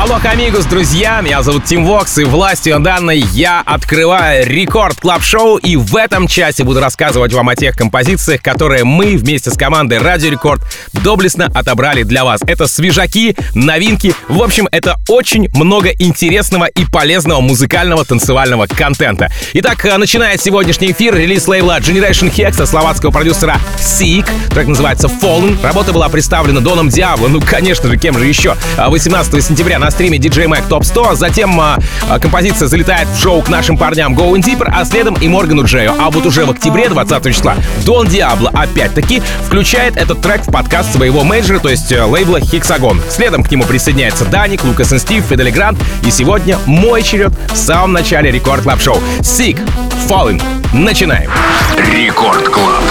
Алло, amigos, друзья, меня зовут Тим Вокс, и властью данной я открываю Record Club Show и в этом часе буду рассказывать вам о тех композициях, которые мы вместе с командой Радио Рекорд доблестно отобрали для вас. Это свежаки, новинки, в общем, это очень много интересного и полезного музыкального танцевального контента. Итак, э, начиная сегодняшний эфир, релиз лейбла Generation Hex словацкого продюсера Seek, трек называется Fallen. Работа была представлена Доном Диабло, ну, конечно же, кем же еще, 18 сентября на стриме DJ Mac Top 100. Затем а, а, композиция залетает в шоу к нашим парням Going Deeper, а следом и Моргану Джею. А вот уже в октябре 20 числа Дон Диабло опять-таки включает этот трек в подкаст своего менеджера, то есть э, лейбла Hexagon. Следом к нему присоединяется Даник, Лукас и Стив, Фидели Грант. И сегодня мой черед в самом начале Record Club Show. Sick, Fallen. Начинаем. Record Club.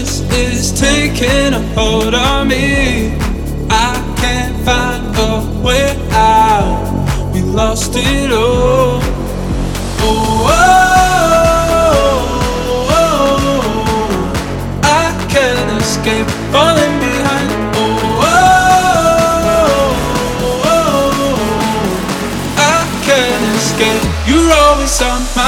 This is taking a hold on me. I can't find a way out. We lost it all. Oh, oh, oh, oh. I can't escape falling behind. Oh, oh, oh, oh. I can't escape. You're always on my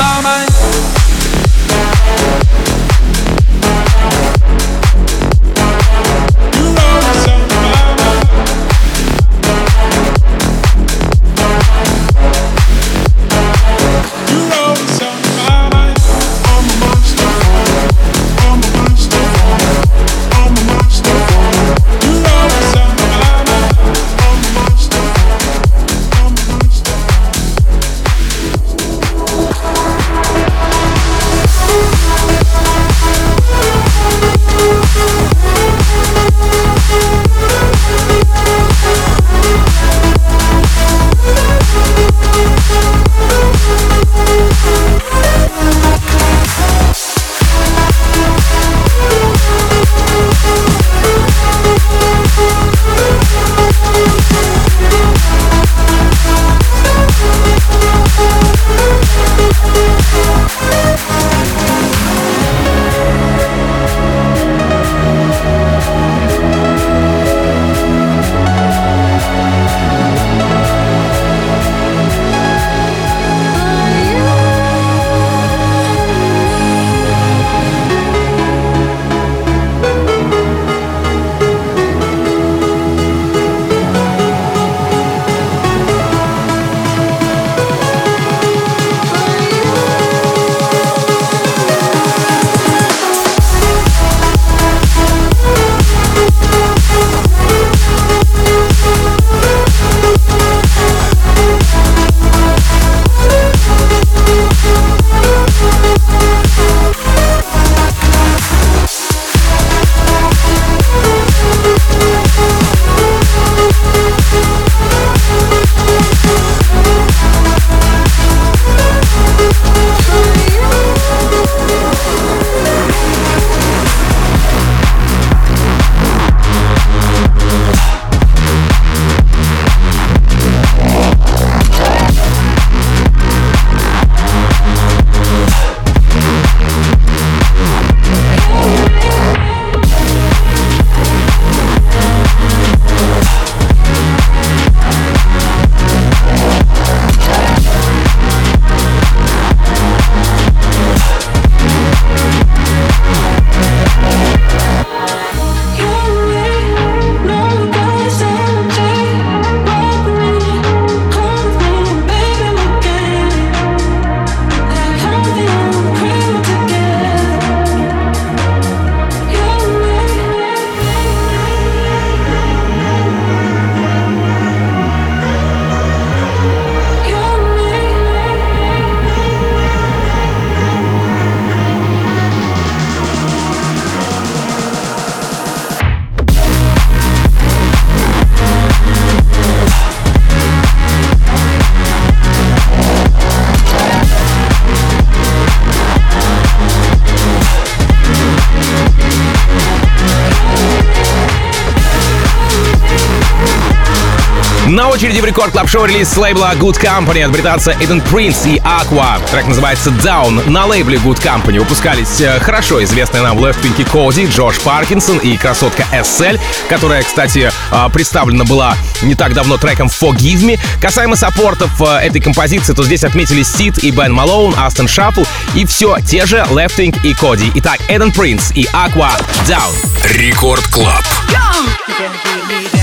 очереди в рекорд клаб шоу релиз с лейбла Good Company от британца Эйден Принц и Aqua. Трек называется Down. На лейбле Good Company выпускались э, хорошо известные нам Left Pinky Коди, Джош Паркинсон и красотка SL, которая, кстати, э, представлена была не так давно треком Forgive Me. Касаемо саппортов э, этой композиции, то здесь отметили Сид и Бен Малоун, Астон Шаффл и все те же Left Pink и Коди. Итак, Эйден Принц и Aqua Down. Рекорд Клаб. Go!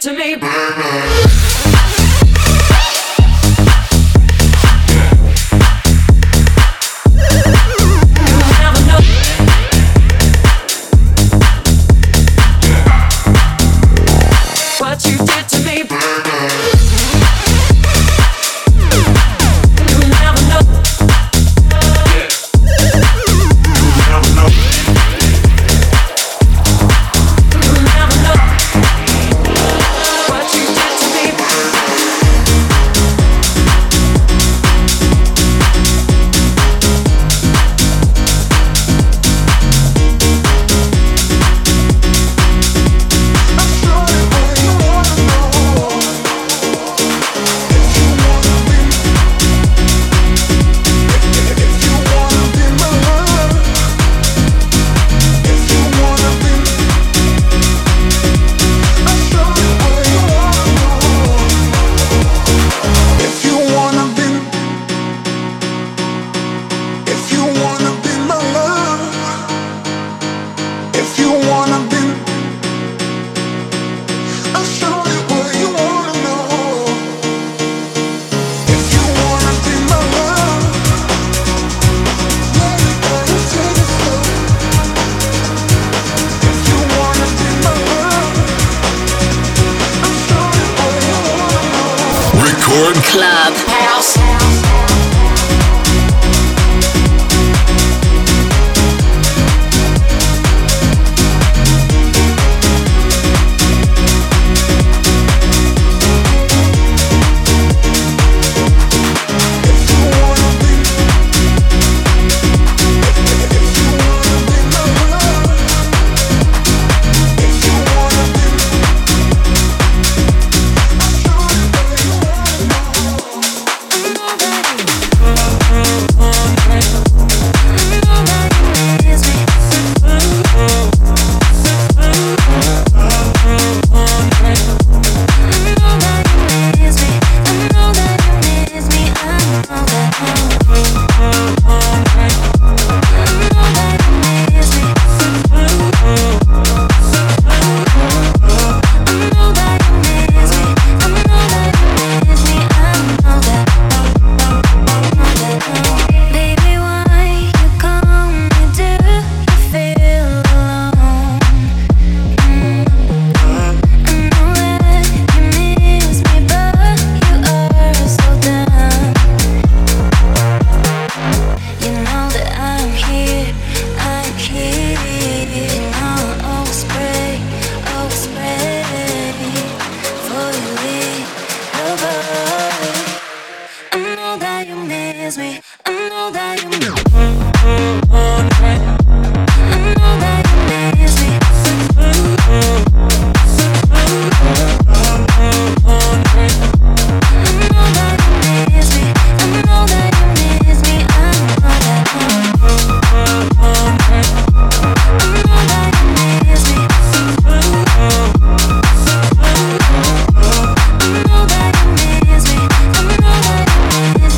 To me.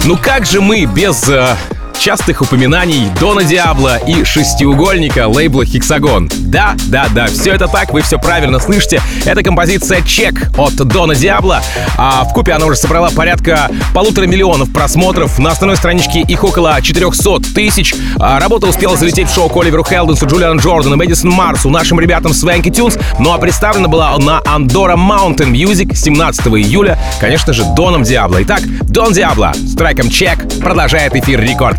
Ну как же мы без э, частых упоминаний Дона Диабло и шестиугольника лейбла Хексагон. Да, да, да, все это так, вы все правильно слышите. Это композиция «Чек» от Дона Диабло. А в купе она уже собрала порядка полутора миллионов просмотров. На основной страничке их около 400 тысяч. А работа успела залететь в шоу к Оливеру Хелденсу, Джулиану Джордану, Мэдисон Марсу, нашим ребятам Свенки Тюнс. Ну а представлена была на Андора Mountain Music 17 июля, конечно же, Доном Диабло. Итак, Дон Диабло с треком «Чек» продолжает эфир рекорд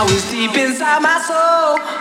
now. It's deep inside my soul.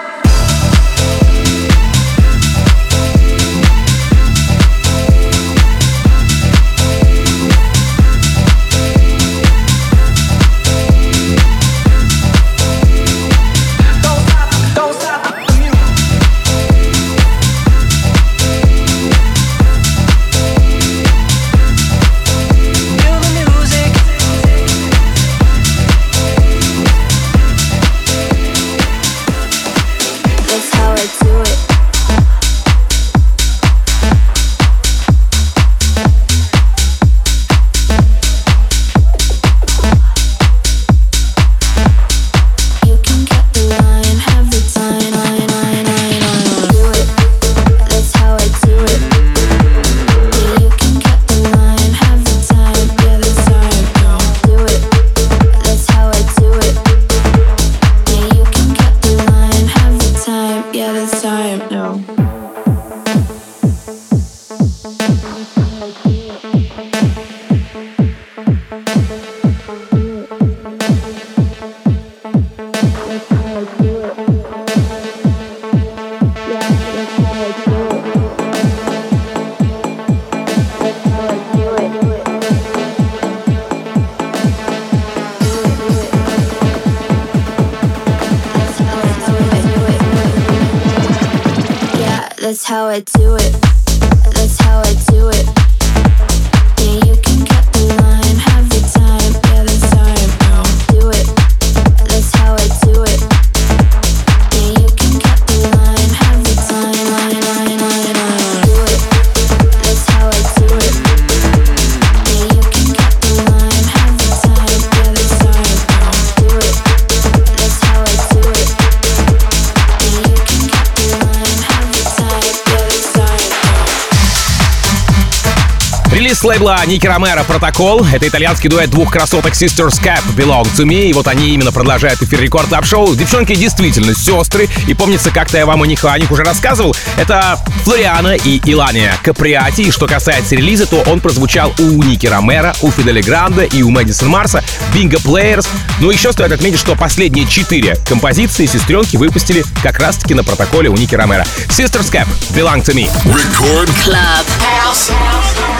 Лейбла Ники Ромеро «Протокол». Это итальянский дуэт двух красоток Sisters Cap «Belong to Me». И вот они именно продолжают эфир Record Club Show. Девчонки действительно сестры. И помнится, как-то я вам о них, о них уже рассказывал. Это Флориана и Илания Каприати. И что касается релиза, то он прозвучал у Ники Ромеро, у Федде Ле Гранда и у Мэдисон Марса, Bingo Players. Ну еще стоит отметить, что последние четыре композиции сестренки выпустили как раз-таки на протоколе у Ники Ромеро. Sisters Cap «Belong to Me». Record Club. Él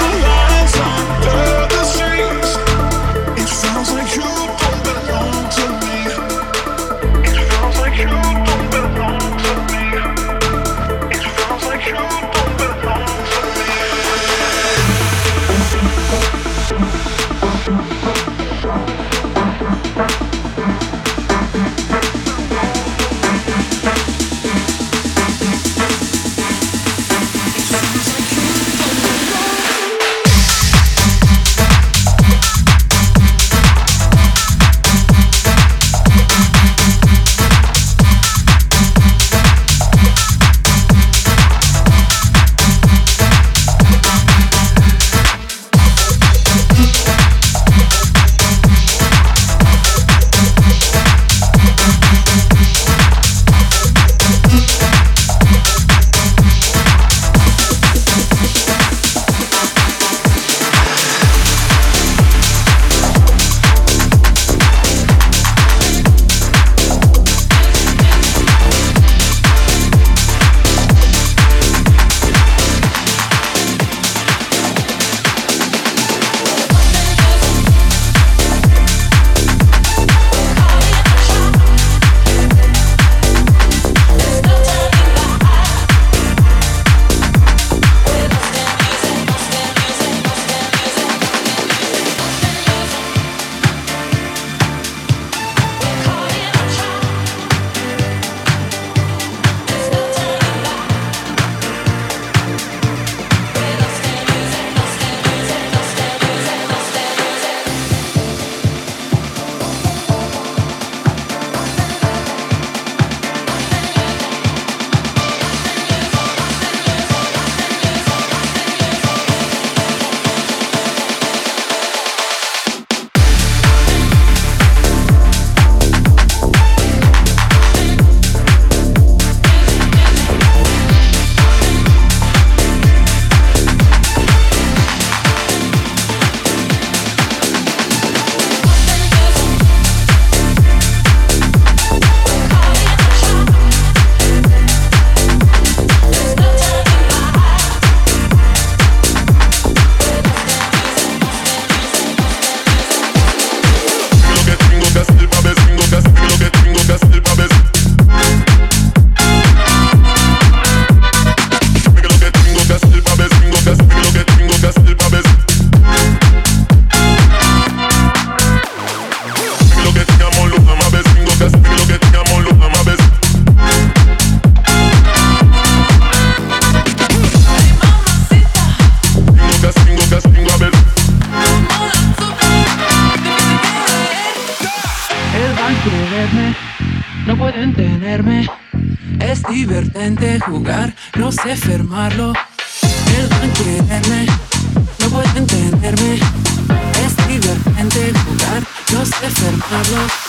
no sé fermarlo. Él va a quererme, no pueden tenerme. Es divertente jugar, no sé fermarlo.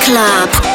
Club.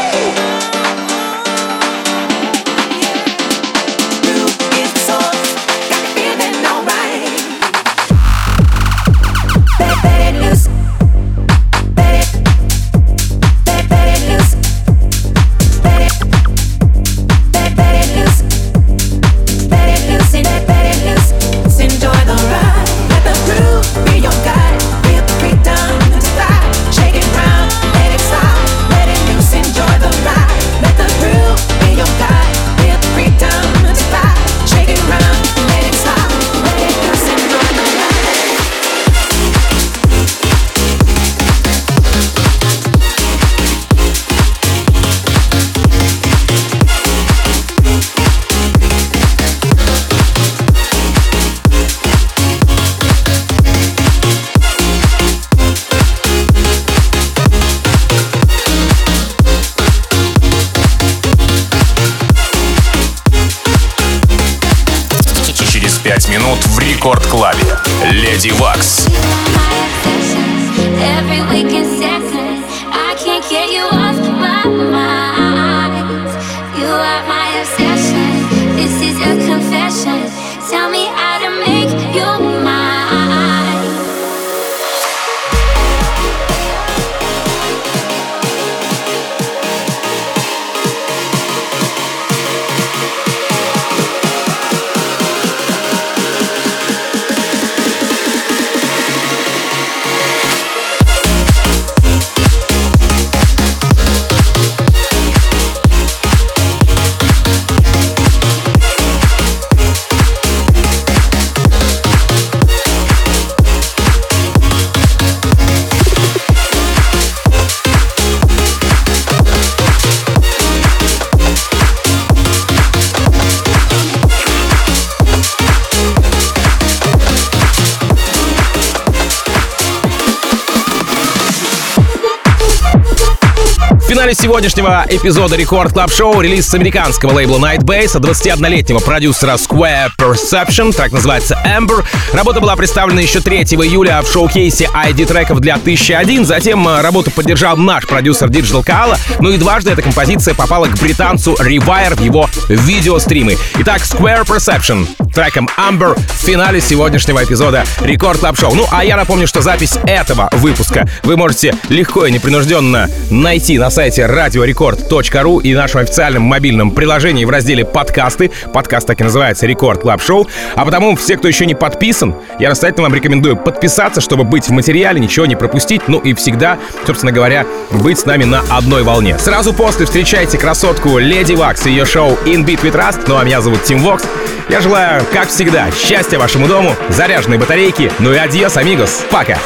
Сегодняшнего эпизода Record Club Show релиз с американского лейбла Nightbase от 21-летнего продюсера Square Perception, трек называется Amber. Работа была представлена еще 3 июля в шоу-кейсе ID треков для 1001. Затем э, работу поддержал наш продюсер Digital Kala. Ну и дважды эта композиция попала к британцу Rewire в его видеостримы. Итак, Square Perception треком Amber в финале сегодняшнего эпизода Record Club Show. Ну а я напомню, что запись этого выпуска вы можете легко и непринужденно найти на сайте radiorecord.ru и нашем официальном мобильном приложении в разделе «Подкасты». Подкаст так и называется «Record Club Show». А потому все, кто еще не подписан, я настоятельно вам рекомендую подписаться, чтобы быть в материале, ничего не пропустить, ну и всегда, собственно говоря, быть с нами на одной волне. Сразу после встречайте красотку Lady Waks и ее шоу In Beat We Trust. Ну а меня зовут Тим Вокс. Я желаю, как всегда, счастья вашему дому, заряженной батарейки, ну и adiós, amigos. Пока!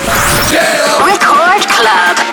Record.